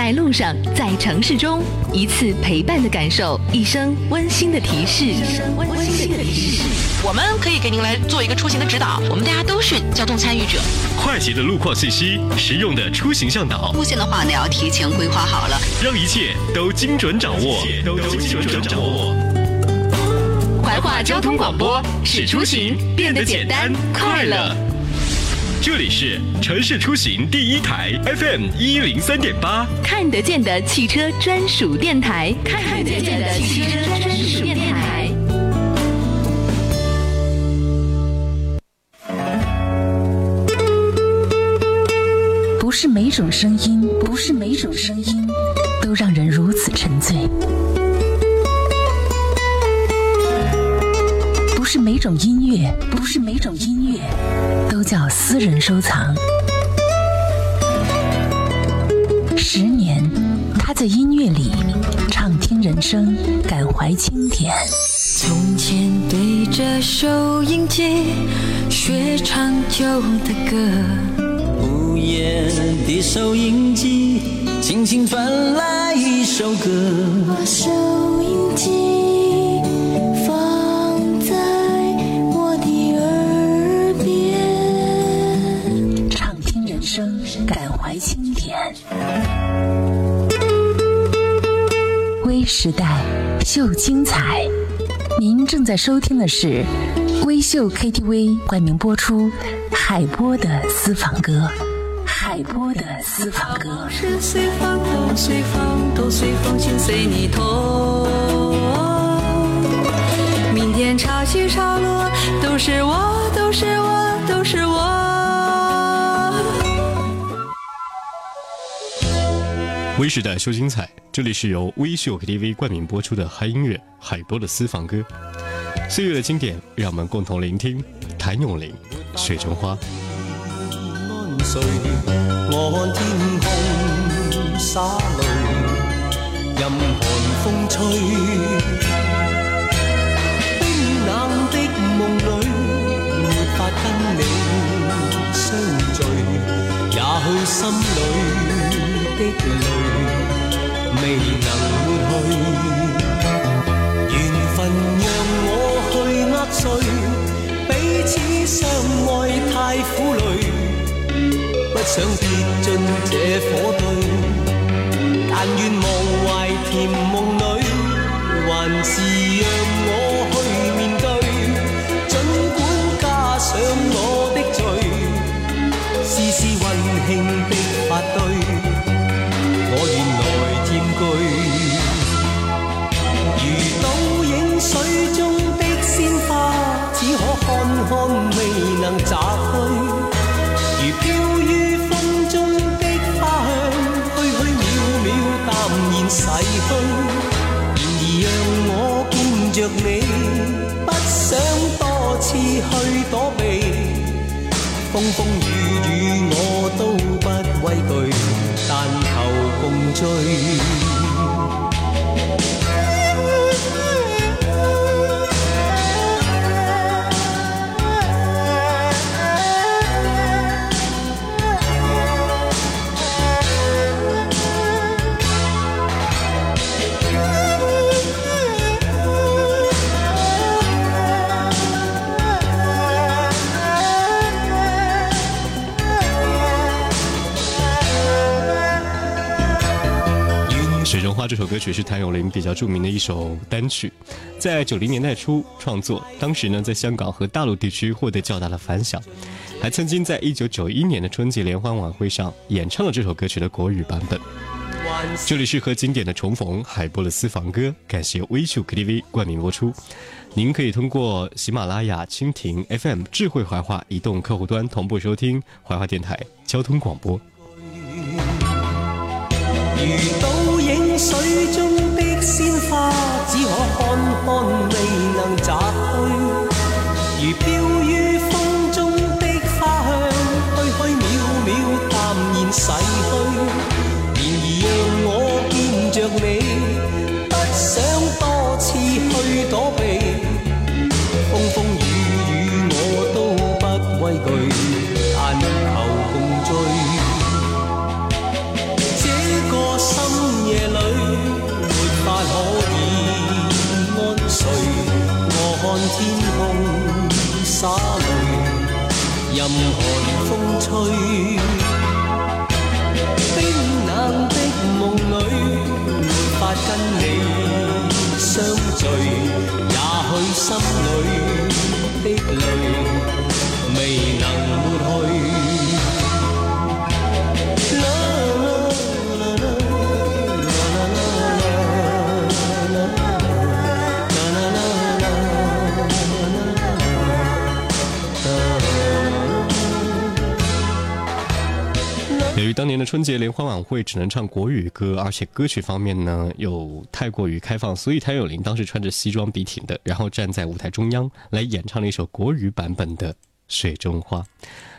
在路上，在城市中，一次陪伴的感受，一声温馨的提示。我们可以给您来做一个出行的指导，我们大家都是交通参与者。快捷的路况信息，实用的出行向导。路线的话呢，要提前规划好了，让一切都精准掌握。都精准掌握。怀化交通广播，使出行变得简单快乐。这里是城市出行第一台 FM 一零三点八，看得见的汽车专属电台，看得见的汽车专属电台。不是每种声音，不是每种声音，都让人如此沉醉。是每种音乐，不是每种音乐都叫私人收藏。十年，他在音乐里畅听人生，感怀经典。从前对着收音机学唱旧的歌，无言的收音机轻轻传来一首歌。秀精彩您正在收听的是微秀 ktv 冠名播出海波的私房歌海波的私房歌心随你痛明天潮起潮落都是我都是我微时代秀精彩，这里是由微秀 KTV 冠名播出的嗨音乐海波的私房歌，岁月的经典，让我们共同聆听谭咏麟《水中花》。心里。的泪未能抹去，缘分让我去握碎，彼此相爱太苦累，不想跌进这火堆。但愿忘怀甜梦里，还是让我去面对，尽管加上我的罪，丝丝温馨。的。若你不想多次去躲避，风风雨雨我都不畏惧，但求共醉。花这首歌曲是谭咏麟比较著名的一首单曲，在九零年代初创作，当时呢在香港和大陆地区获得较大的反响，还曾经在一九九一年的春节联欢晚会上演唱了这首歌曲的国语版本。这里是和经典的重逢，海波的私房歌，感谢微秀 KTV 冠名播出。您可以通过喜马拉雅、蜻蜓 FM、智慧怀化移动客户端同步收听怀化电台交通广播。on me. ¡Gracias! 当年的春节联欢晚会只能唱国语歌，而且歌曲方面呢又太过于开放，所以谭咏麟当时穿着西装笔挺的，然后站在舞台中央来演唱了一首国语版本的《水中花》。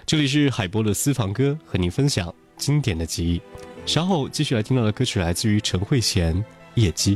这里是海波的私房歌，和您分享经典的记忆。稍后继续来听到的歌曲来自于陈慧娴《夜机》。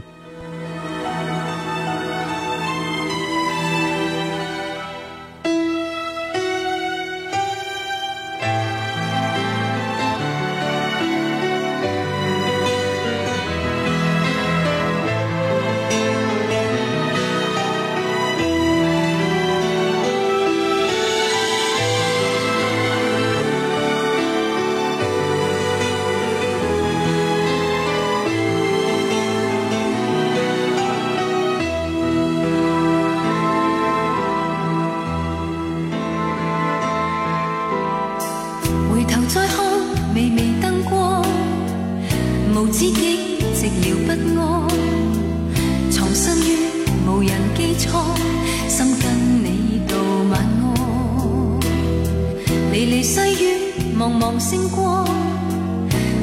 星光，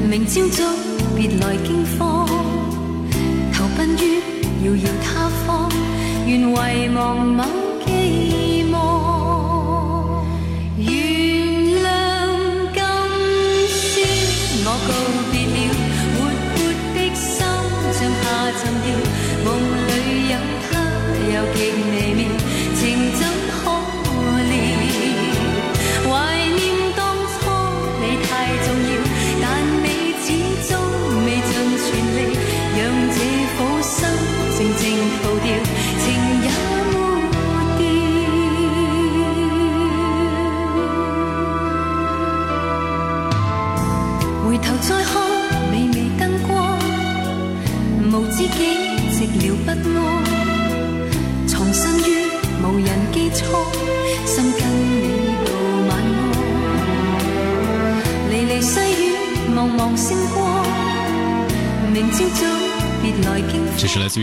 明朝早，别来惊慌，投奔于遥遥他方，愿遗忘某。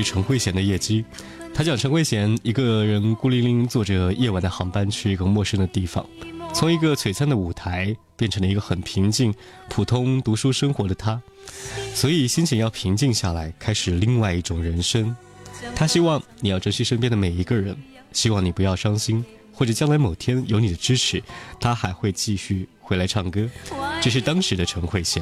陈慧娴的《夜机》，他讲陈慧娴一个人孤零零坐着夜晚的航班去一个陌生的地方，从一个璀璨的舞台变成了一个很平静、普通读书生活的他，所以心情要平静下来，开始另外一种人生。他希望你要珍惜身边的每一个人，希望你不要伤心，或者将来某天有你的支持，他还会继续回来唱歌。这是当时的陈慧娴。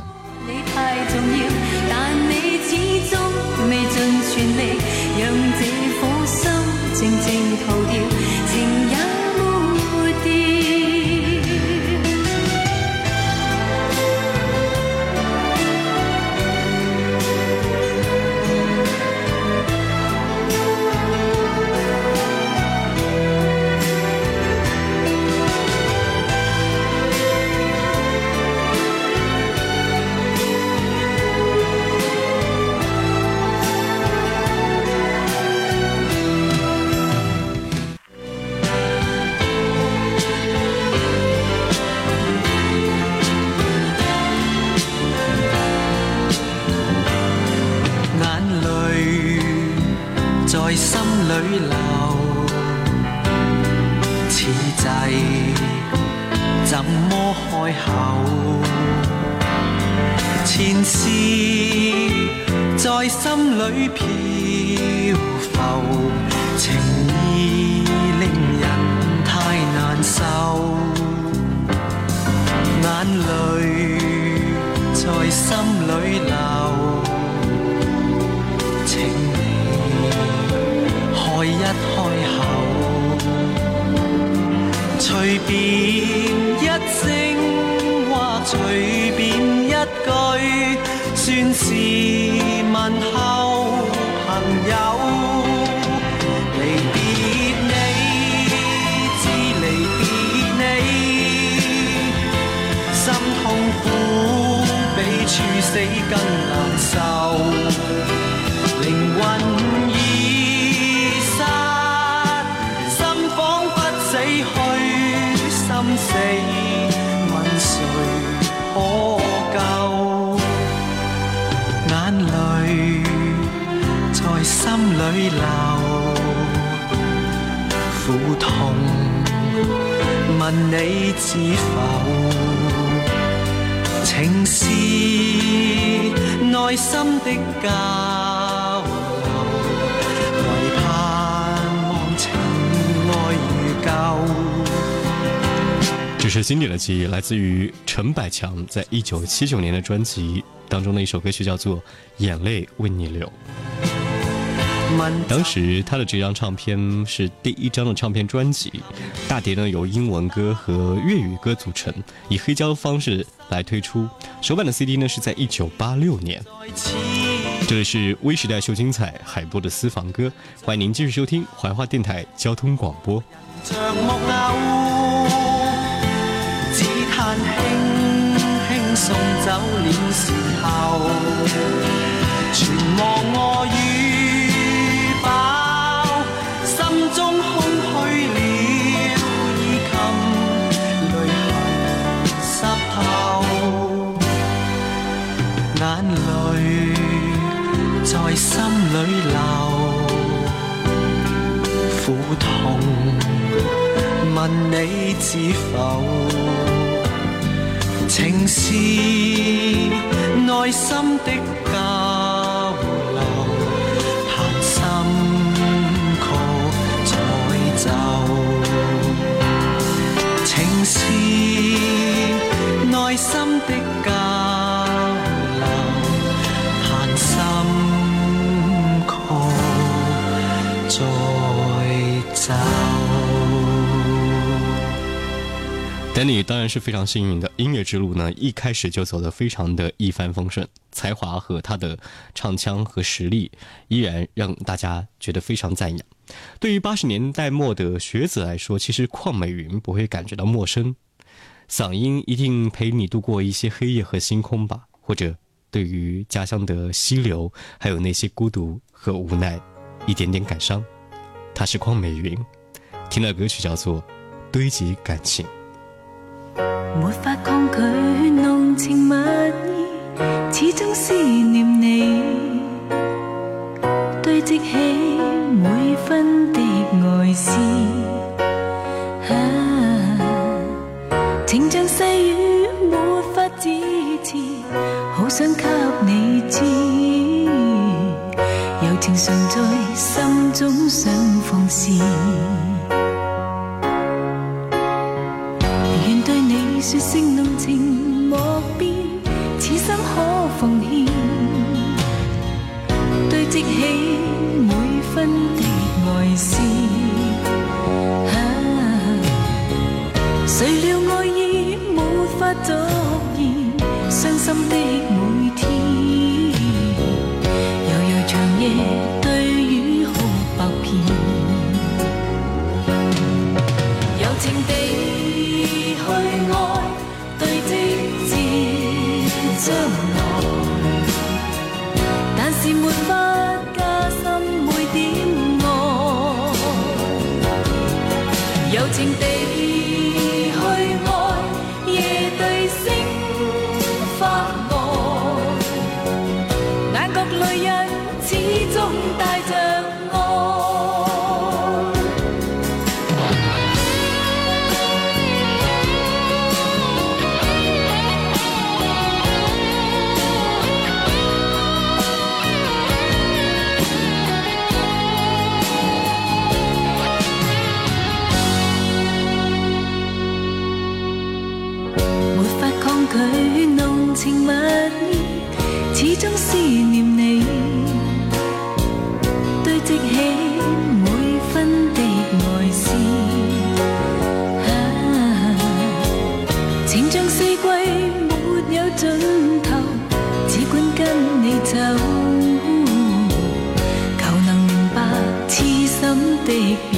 开口，前事在心里飘浮，情意令人太难受，眼泪在心里流，请你开一开口，随便一声。自问候朋友，离别你，知离别你，心痛苦比处死更难受。流，苦痛问你知否？情是内心的交流，唯盼望情埃如旧。这是经典的记忆，来自于陈百强在一九七九年的专辑当中的一首歌曲，叫做《眼泪为你流》。当时他的这张唱片是第一张的唱片专辑，大碟呢由英文歌和粤语歌组成，以黑胶的方式来推出。首版的 CD 呢是在一九八六年。这里是微时代秀精彩，海波的私房歌，欢迎您继续收听怀化电台交通广播。知否？情是内心的交流，弹心曲再奏。情是内心的。交陈你当然是非常幸运的。音乐之路呢，一开始就走得非常的一帆风顺。才华和他的唱腔和实力依然让大家觉得非常赞扬。对于八十年代末的学子来说，其实邝美云不会感觉到陌生。嗓音一定陪你度过一些黑夜和星空吧，或者对于家乡的溪流，还有那些孤独和无奈，一点点感伤。他是邝美云，听的歌曲叫做《堆积感情》。没法抗拒浓情蜜意，始终思念你，堆积起每分的爱思。啊，情像细雨没法止蚀，好想给你知，柔情常在心中想放肆。说声浓情莫变，此心可奉献，堆积起每分的爱思、啊，谁料爱意无法续现，伤心的。尽头，只管跟你走，求能明白痴心的。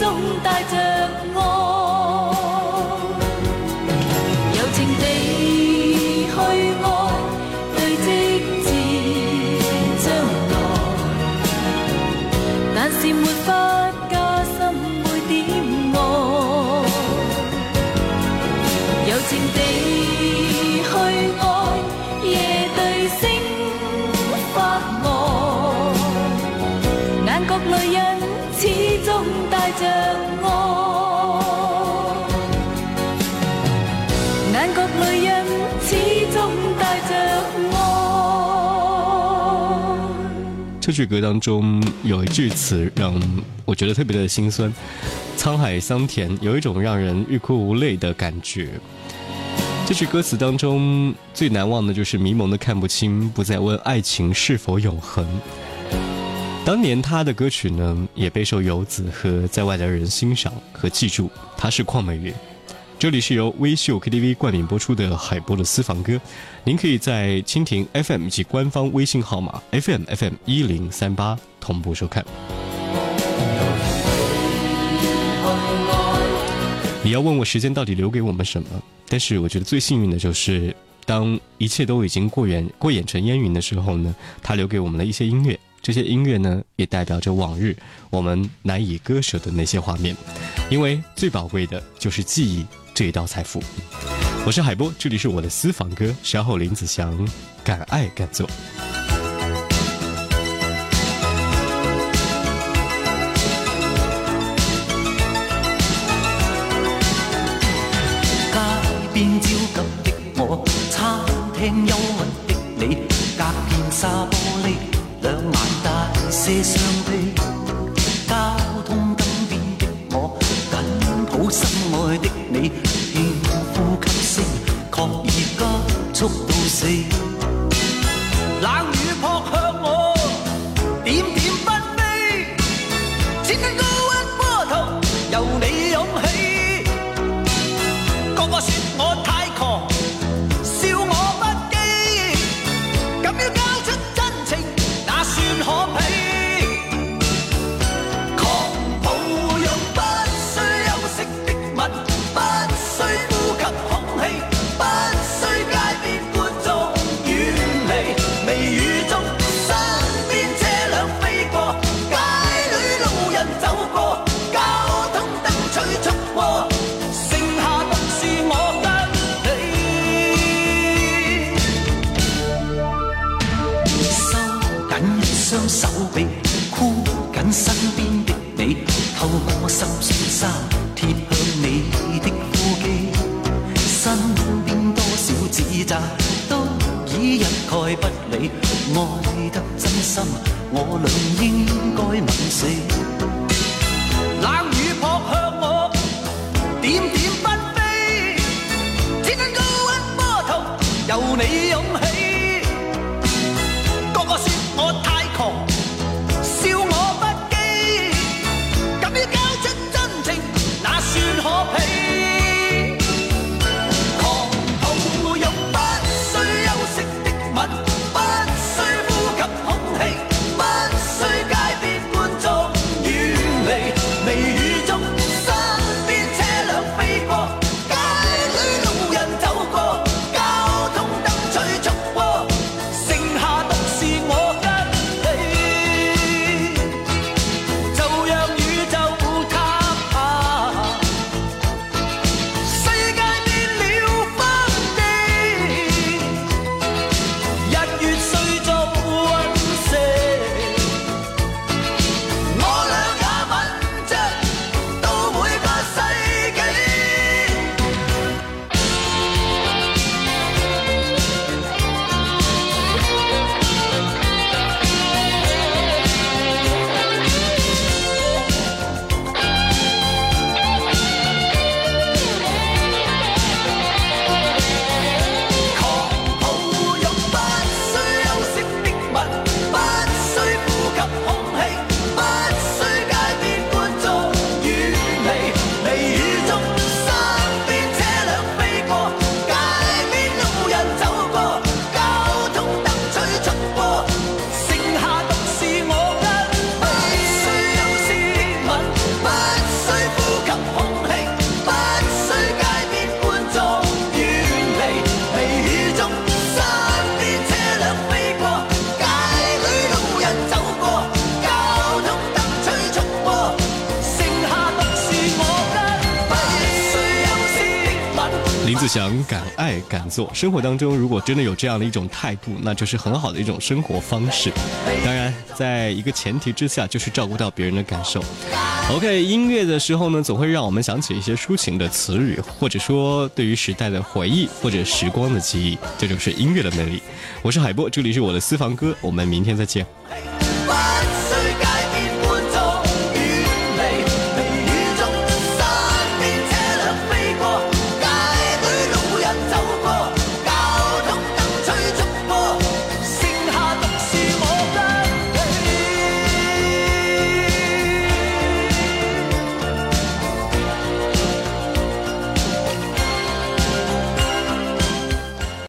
中带着。这句歌当中有一句词让我觉得特别的心酸，“沧海桑田”，有一种让人欲哭无泪的感觉。这句歌词当中最难忘的就是“迷蒙的看不清，不再问爱情是否永恒”。当年他的歌曲呢，也备受游子和在外的人欣赏和记住。他是邝美云。这里是由微秀 KTV 冠名播出的海波的私房歌，您可以在蜻蜓 FM 及官方微信号码 FMFM 一零三八同步收看。你要问我时间到底留给我们什么？但是我觉得最幸运的就是，当一切都已经过眼过眼成烟云的时候呢，它留给我们了一些音乐。这些音乐呢，也代表着往日我们难以割舍的那些画面，因为最宝贵的就是记忆这一道财富。我是海波，这里是我的私房歌，稍后林子祥，敢爱敢做。些伤悲，交通，灯边的我紧抱心爱的你，轻呼吸声，确已加速到死。都已一概不理，爱得真心，我俩应该吻死。敢爱敢做，生活当中如果真的有这样的一种态度，那就是很好的一种生活方式。当然，在一个前提之下，就是照顾到别人的感受。OK，音乐的时候呢，总会让我们想起一些抒情的词语，或者说对于时代的回忆，或者时光的记忆，这就是音乐的魅力。我是海波，这里是我的私房歌，我们明天再见。